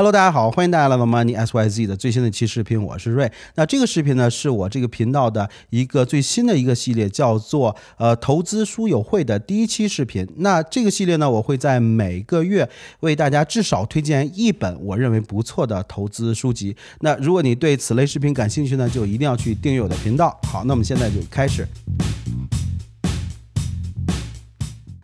Hello，大家好，欢迎大家来到 Money S Y Z 的最新的一期视频，我是瑞。那这个视频呢，是我这个频道的一个最新的一个系列，叫做呃投资书友会的第一期视频。那这个系列呢，我会在每个月为大家至少推荐一本我认为不错的投资书籍。那如果你对此类视频感兴趣呢，就一定要去订阅我的频道。好，那我们现在就开始。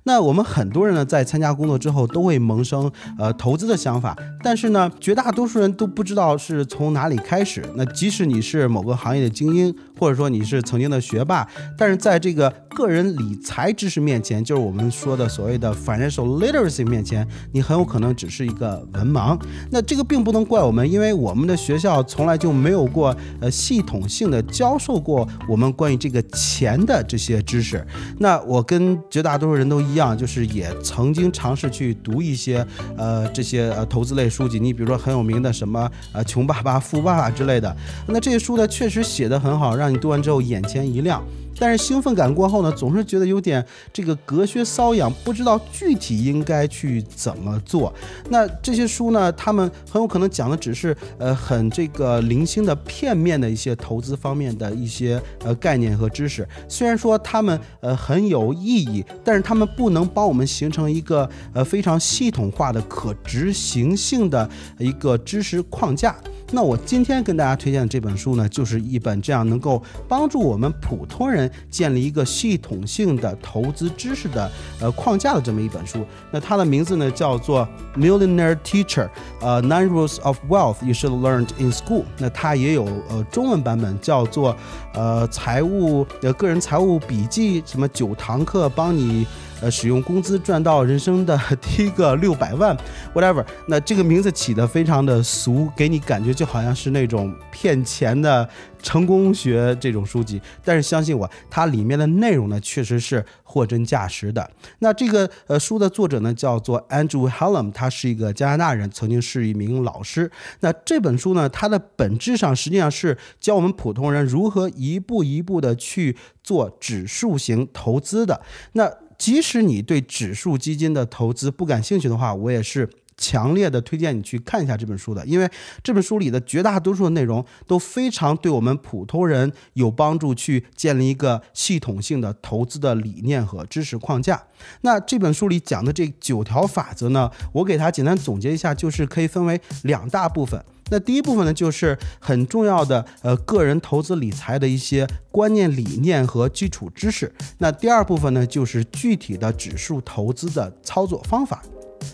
那我们很多人呢，在参加工作之后，都会萌生呃投资的想法，但是呢，绝大多数人都不知道是从哪里开始。那即使你是某个行业的精英，或者说你是曾经的学霸，但是在这个个人理财知识面前，就是我们说的所谓的 financial literacy 面前，你很有可能只是一个文盲。那这个并不能怪我们，因为我们的学校从来就没有过呃系统性的教授过我们关于这个钱的这些知识。那我跟绝大多数人都一。样就是也曾经尝试去读一些呃这些呃投资类书籍，你比如说很有名的什么呃穷爸爸富爸爸之类的，那这些书呢确实写的很好，让让你读完之后眼前一亮。但是兴奋感过后呢，总是觉得有点这个隔靴搔痒，不知道具体应该去怎么做。那这些书呢，他们很有可能讲的只是呃很这个零星的片面的一些投资方面的一些呃概念和知识。虽然说他们呃很有意义，但是他们不能帮我们形成一个呃非常系统化的可执行性的一个知识框架。那我今天跟大家推荐的这本书呢，就是一本这样能够帮助我们普通人建立一个系统性的投资知识的呃框架的这么一本书。那它的名字呢叫做《Millionaire Teacher》，呃，Nine Rules of Wealth You Should Learn in School。那它也有呃中文版本，叫做呃财务呃个人财务笔记，什么九堂课帮你。呃，使用工资赚到人生的第一个六百万，whatever。那这个名字起的非常的俗，给你感觉就好像是那种骗钱的成功学这种书籍。但是相信我，它里面的内容呢，确实是货真价实的。那这个呃书的作者呢，叫做 Andrew Hallam，他是一个加拿大人，曾经是一名老师。那这本书呢，它的本质上实际上是教我们普通人如何一步一步的去做指数型投资的。那即使你对指数基金的投资不感兴趣的话，我也是强烈的推荐你去看一下这本书的，因为这本书里的绝大多数的内容都非常对我们普通人有帮助，去建立一个系统性的投资的理念和知识框架。那这本书里讲的这九条法则呢，我给它简单总结一下，就是可以分为两大部分。那第一部分呢，就是很重要的呃个人投资理财的一些观念、理念和基础知识。那第二部分呢，就是具体的指数投资的操作方法。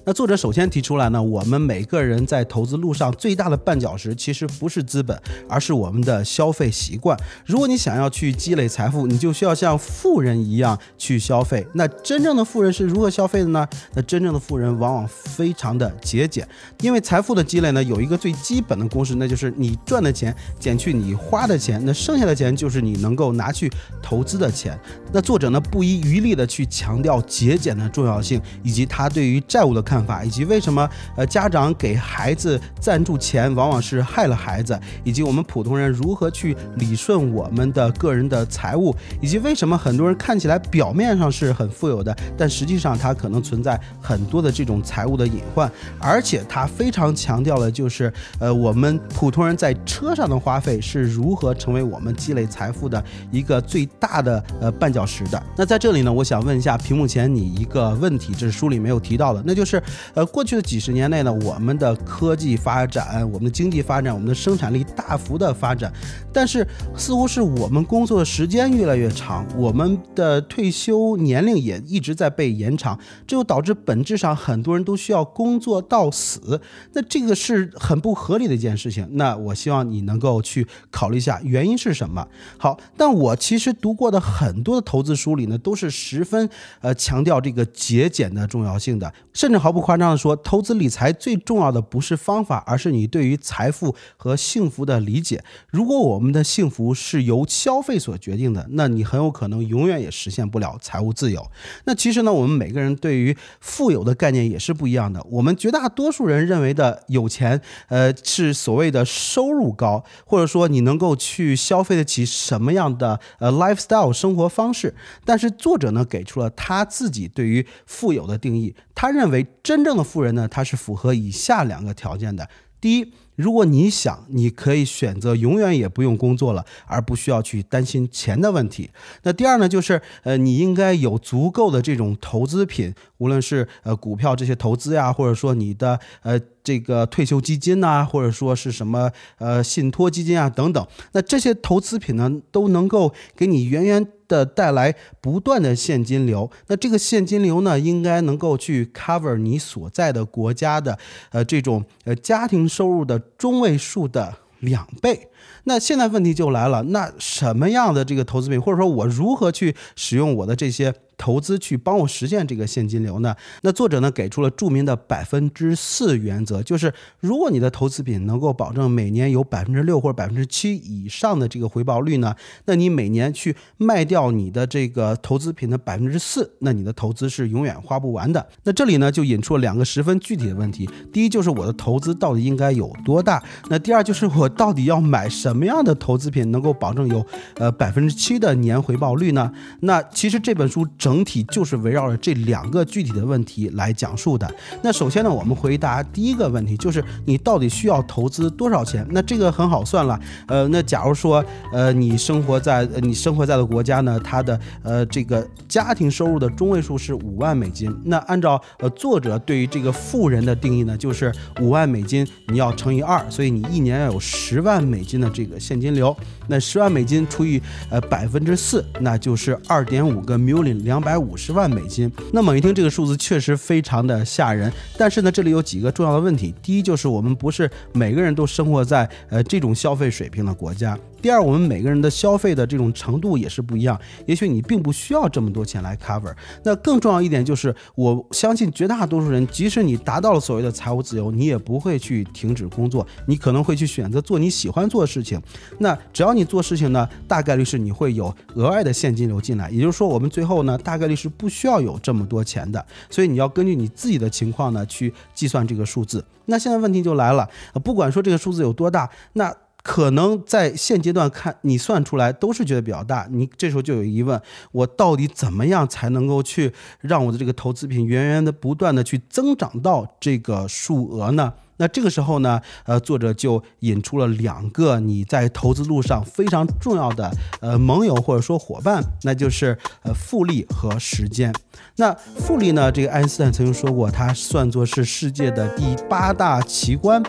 那作者首先提出来呢，我们每个人在投资路上最大的绊脚石，其实不是资本，而是我们的消费习惯。如果你想要去积累财富，你就需要像富人一样去消费。那真正的富人是如何消费的呢？那真正的富人往往非常的节俭，因为财富的积累呢，有一个最基本的公式，那就是你赚的钱减去你花的钱，那剩下的钱就是你能够拿去投资的钱。那作者呢，不遗余力的去强调节俭的重要性，以及他对于债务的。看法以及为什么呃家长给孩子赞助钱往往是害了孩子，以及我们普通人如何去理顺我们的个人的财务，以及为什么很多人看起来表面上是很富有的，但实际上他可能存在很多的这种财务的隐患，而且他非常强调的就是呃我们普通人在车上的花费是如何成为我们积累财富的一个最大的呃绊脚石的。那在这里呢，我想问一下屏幕前你一个问题，这是书里没有提到的，那就就。是，呃，过去的几十年内呢，我们的科技发展，我们的经济发展，我们的生产力大幅的发展，但是似乎是我们工作的时间越来越长，我们的退休年龄也一直在被延长，这就导致本质上很多人都需要工作到死，那这个是很不合理的一件事情。那我希望你能够去考虑一下原因是什么。好，但我其实读过的很多的投资书里呢，都是十分呃强调这个节俭的重要性的，甚。毫不夸张的说，投资理财最重要的不是方法，而是你对于财富和幸福的理解。如果我们的幸福是由消费所决定的，那你很有可能永远也实现不了财务自由。那其实呢，我们每个人对于富有的概念也是不一样的。我们绝大多数人认为的有钱，呃，是所谓的收入高，或者说你能够去消费得起什么样的呃 lifestyle 生活方式。但是作者呢，给出了他自己对于富有的定义。他认为。真正的富人呢，他是符合以下两个条件的。第一。如果你想，你可以选择永远也不用工作了，而不需要去担心钱的问题。那第二呢，就是呃，你应该有足够的这种投资品，无论是呃股票这些投资呀，或者说你的呃这个退休基金呐，或者说是什么呃信托基金啊等等。那这些投资品呢，都能够给你源源。的带来不断的现金流，那这个现金流呢，应该能够去 cover 你所在的国家的呃这种呃家庭收入的中位数的两倍。那现在问题就来了，那什么样的这个投资品，或者说我如何去使用我的这些？投资去帮我实现这个现金流呢？那作者呢给出了著名的百分之四原则，就是如果你的投资品能够保证每年有百分之六或者百分之七以上的这个回报率呢，那你每年去卖掉你的这个投资品的百分之四，那你的投资是永远花不完的。那这里呢就引出了两个十分具体的问题：第一就是我的投资到底应该有多大？那第二就是我到底要买什么样的投资品能够保证有呃百分之七的年回报率呢？那其实这本书整。整体就是围绕着这两个具体的问题来讲述的。那首先呢，我们回答第一个问题，就是你到底需要投资多少钱？那这个很好算了。呃，那假如说，呃，你生活在呃你生活在的国家呢，它的呃这个家庭收入的中位数是五万美金。那按照呃作者对于这个富人的定义呢，就是五万美金你要乘以二，所以你一年要有十万美金的这个现金流。那十万美金除以呃百分之四，那就是二点五个 million 两。百五十万美金，那猛一听这个数字确实非常的吓人。但是呢，这里有几个重要的问题。第一，就是我们不是每个人都生活在呃这种消费水平的国家。第二，我们每个人的消费的这种程度也是不一样，也许你并不需要这么多钱来 cover。那更重要一点就是，我相信绝大多数人，即使你达到了所谓的财务自由，你也不会去停止工作，你可能会去选择做你喜欢做的事情。那只要你做事情呢，大概率是你会有额外的现金流进来。也就是说，我们最后呢，大概率是不需要有这么多钱的。所以你要根据你自己的情况呢，去计算这个数字。那现在问题就来了，不管说这个数字有多大，那。可能在现阶段看，你算出来都是觉得比较大。你这时候就有疑问：我到底怎么样才能够去让我的这个投资品源源的不断的去增长到这个数额呢？那这个时候呢，呃，作者就引出了两个你在投资路上非常重要的呃盟友或者说伙伴，那就是呃复利和时间。那复利呢，这个爱因斯坦曾经说过，它算作是世界的第八大奇观。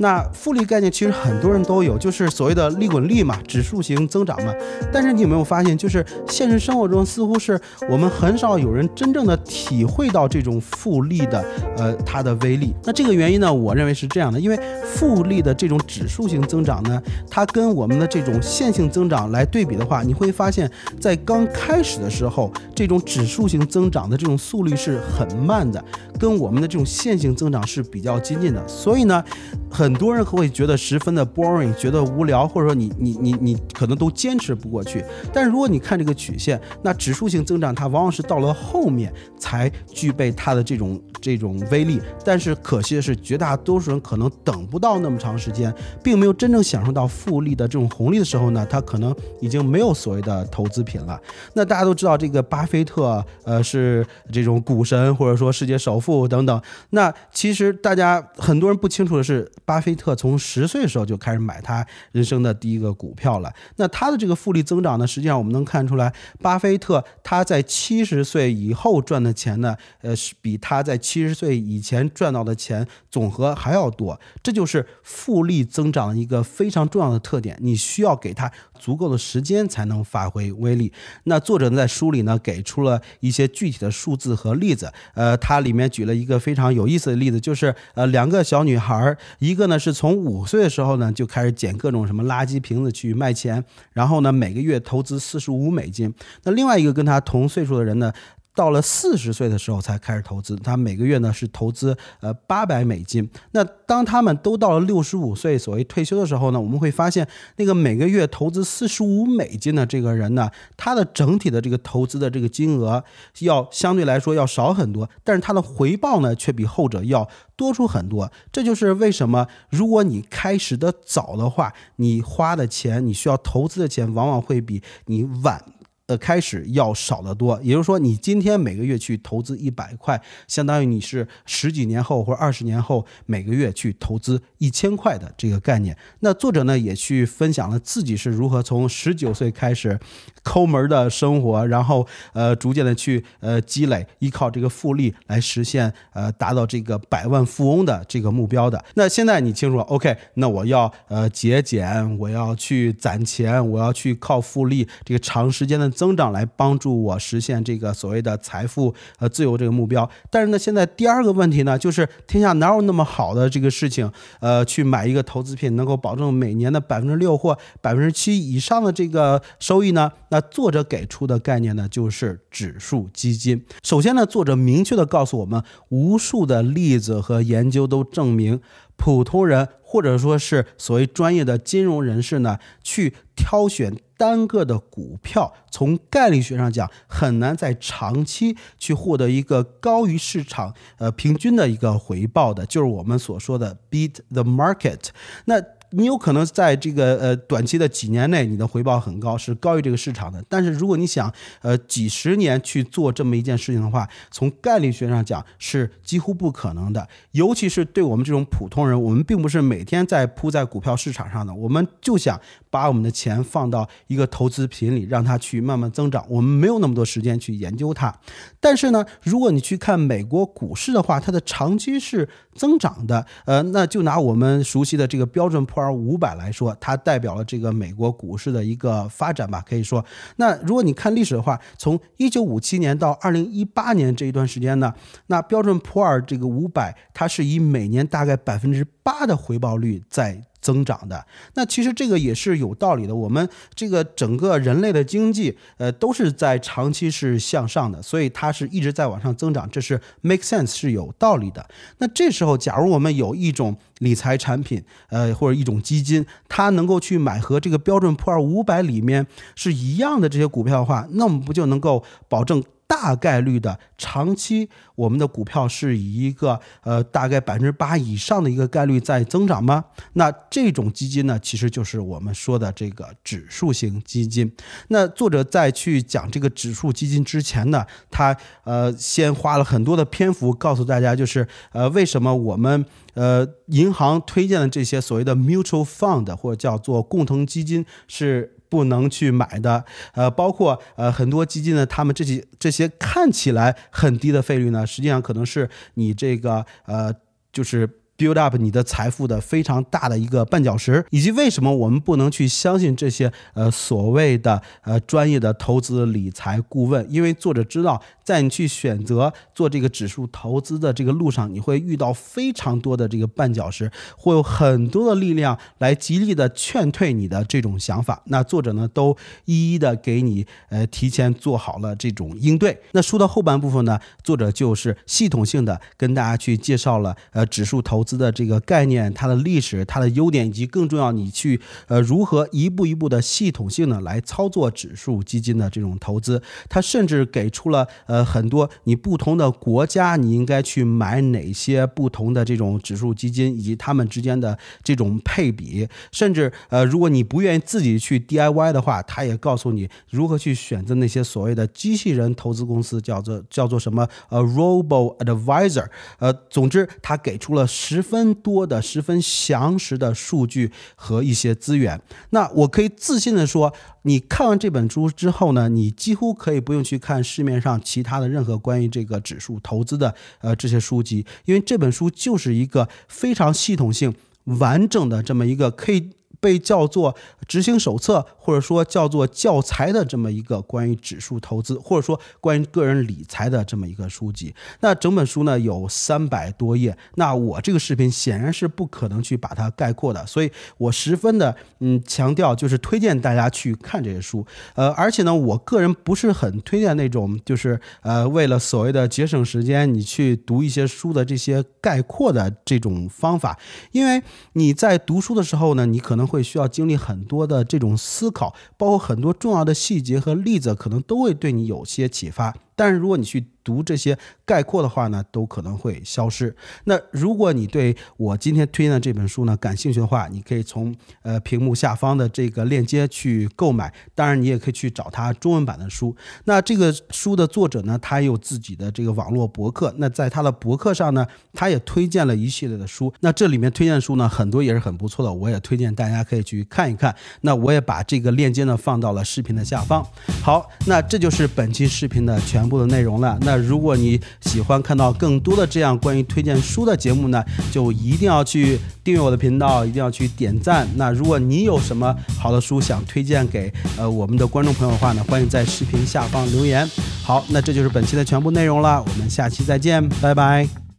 那复利概念其实很多人都有，就是所谓的利滚利嘛，指数型增长嘛。但是你有没有发现，就是现实生活中似乎是我们很少有人真正的体会到这种复利的呃它的威力。那这个原因呢，我认为是。这样的，因为复利的这种指数型增长呢，它跟我们的这种线性增长来对比的话，你会发现在刚开始的时候，这种指数型增长的这种速率是很慢的，跟我们的这种线性增长是比较接近的。所以呢，很多人会觉得十分的 boring，觉得无聊，或者说你你你你可能都坚持不过去。但如果你看这个曲线，那指数型增长它往往是到了后面才具备它的这种这种威力。但是可惜的是，绝大多数。人可能等不到那么长时间，并没有真正享受到复利的这种红利的时候呢，他可能已经没有所谓的投资品了。那大家都知道，这个巴菲特，呃，是这种股神或者说世界首富等等。那其实大家很多人不清楚的是，巴菲特从十岁的时候就开始买他人生的第一个股票了。那他的这个复利增长呢，实际上我们能看出来，巴菲特他在七十岁以后赚的钱呢，呃，是比他在七十岁以前赚到的钱总和还还。要多，这就是复利增长的一个非常重要的特点。你需要给它足够的时间才能发挥威力。那作者在书里呢给出了一些具体的数字和例子。呃，他里面举了一个非常有意思的例子，就是呃两个小女孩，一个呢是从五岁的时候呢就开始捡各种什么垃圾瓶子去卖钱，然后呢每个月投资四十五美金。那另外一个跟他同岁数的人呢。到了四十岁的时候才开始投资，他每个月呢是投资呃八百美金。那当他们都到了六十五岁，所谓退休的时候呢，我们会发现那个每个月投资四十五美金的这个人呢，他的整体的这个投资的这个金额要相对来说要少很多，但是他的回报呢却比后者要多出很多。这就是为什么如果你开始的早的话，你花的钱，你需要投资的钱往往会比你晚。的开始要少得多。也就是说，你今天每个月去投资一百块，相当于你是十几年后或者二十年后每个月去投资一千块的这个概念。那作者呢也去分享了自己是如何从十九岁开始抠门的生活，然后呃逐渐的去呃积累，依靠这个复利来实现呃达到这个百万富翁的这个目标的。那现在你清楚了，OK？那我要呃节俭，我要去攒钱，我要去靠复利这个长时间的增长来帮助我实现这个所谓的财富呃自由这个目标。但是呢，现在第二个问题呢，就是天下哪有那么好的这个事情？呃，去买一个投资品能够保证每年的百分之六或百分之七以上的这个收益呢？那作者给出的概念呢，就是指数基金。首先呢，作者明确的告诉我们，无数的例子和研究都证明，普通人或者说是所谓专业的金融人士呢，去挑选单个的股票，从概率学上讲，很难在长期去获得一个高于市场呃平均的一个回报的，就是我们所说的 beat the market。那你有可能在这个呃短期的几年内，你的回报很高，是高于这个市场的。但是如果你想呃几十年去做这么一件事情的话，从概率学上讲是几乎不可能的。尤其是对我们这种普通人，我们并不是每天在扑在股票市场上的，我们就想把我们的钱放到一个投资品里，让它去慢慢增长。我们没有那么多时间去研究它。但是呢，如果你去看美国股市的话，它的长期是增长的。呃，那就拿我们熟悉的这个标准普尔五百来说，它代表了这个美国股市的一个发展吧，可以说。那如果你看历史的话，从一九五七年到二零一八年这一段时间呢，那标准普尔这个五百，它是以每年大概百分之八的回报率在。增长的那其实这个也是有道理的。我们这个整个人类的经济，呃，都是在长期是向上的，所以它是一直在往上增长，这是 make sense 是有道理的。那这时候，假如我们有一种理财产品，呃，或者一种基金，它能够去买和这个标准普尔五百里面是一样的这些股票的话，那我们不就能够保证？大概率的长期，我们的股票是以一个呃大概百分之八以上的一个概率在增长吗？那这种基金呢，其实就是我们说的这个指数型基金。那作者在去讲这个指数基金之前呢，他呃先花了很多的篇幅告诉大家，就是呃为什么我们呃银行推荐的这些所谓的 mutual fund 或者叫做共同基金是。不能去买的，呃，包括呃很多基金呢，他们这些这些看起来很低的费率呢，实际上可能是你这个呃就是。Build up 你的财富的非常大的一个绊脚石，以及为什么我们不能去相信这些呃所谓的呃专业的投资理财顾问？因为作者知道，在你去选择做这个指数投资的这个路上，你会遇到非常多的这个绊脚石，会有很多的力量来极力的劝退你的这种想法。那作者呢，都一一的给你呃提前做好了这种应对。那书的后半部分呢，作者就是系统性的跟大家去介绍了呃指数投资。资的这个概念，它的历史、它的优点，以及更重要，你去呃如何一步一步的系统性的来操作指数基金的这种投资，它甚至给出了呃很多你不同的国家你应该去买哪些不同的这种指数基金，以及它们之间的这种配比，甚至呃如果你不愿意自己去 DIY 的话，它也告诉你如何去选择那些所谓的机器人投资公司，叫做叫做什么呃 Robo Advisor，呃总之它给出了十。十分多的、十分详实的数据和一些资源，那我可以自信的说，你看完这本书之后呢，你几乎可以不用去看市面上其他的任何关于这个指数投资的呃这些书籍，因为这本书就是一个非常系统性、完整的这么一个可以。被叫做执行手册，或者说叫做教材的这么一个关于指数投资，或者说关于个人理财的这么一个书籍。那整本书呢有三百多页。那我这个视频显然是不可能去把它概括的，所以我十分的嗯强调，就是推荐大家去看这些书。呃，而且呢，我个人不是很推荐那种就是呃为了所谓的节省时间，你去读一些书的这些概括的这种方法，因为你在读书的时候呢，你可能。会需要经历很多的这种思考考，包括很多重要的细节和例子，可能都会对你有些启发。但是如果你去读这些概括的话呢，都可能会消失。那如果你对我今天推荐的这本书呢感兴趣的话，你可以从呃屏幕下方的这个链接去购买。当然，你也可以去找它中文版的书。那这个书的作者呢，他有自己的这个网络博客。那在他的博客上呢，他也推荐了一系列的书。那这里面推荐的书呢，很多也是很不错的，我也推荐大家可以去看一看。那我也把这个链接呢放到了视频的下方。好，那这就是本期视频的全部的内容了。那如果你喜欢看到更多的这样关于推荐书的节目呢，就一定要去订阅我的频道，一定要去点赞。那如果你有什么好的书想推荐给呃我们的观众朋友的话呢，欢迎在视频下方留言。好，那这就是本期的全部内容了，我们下期再见，拜拜。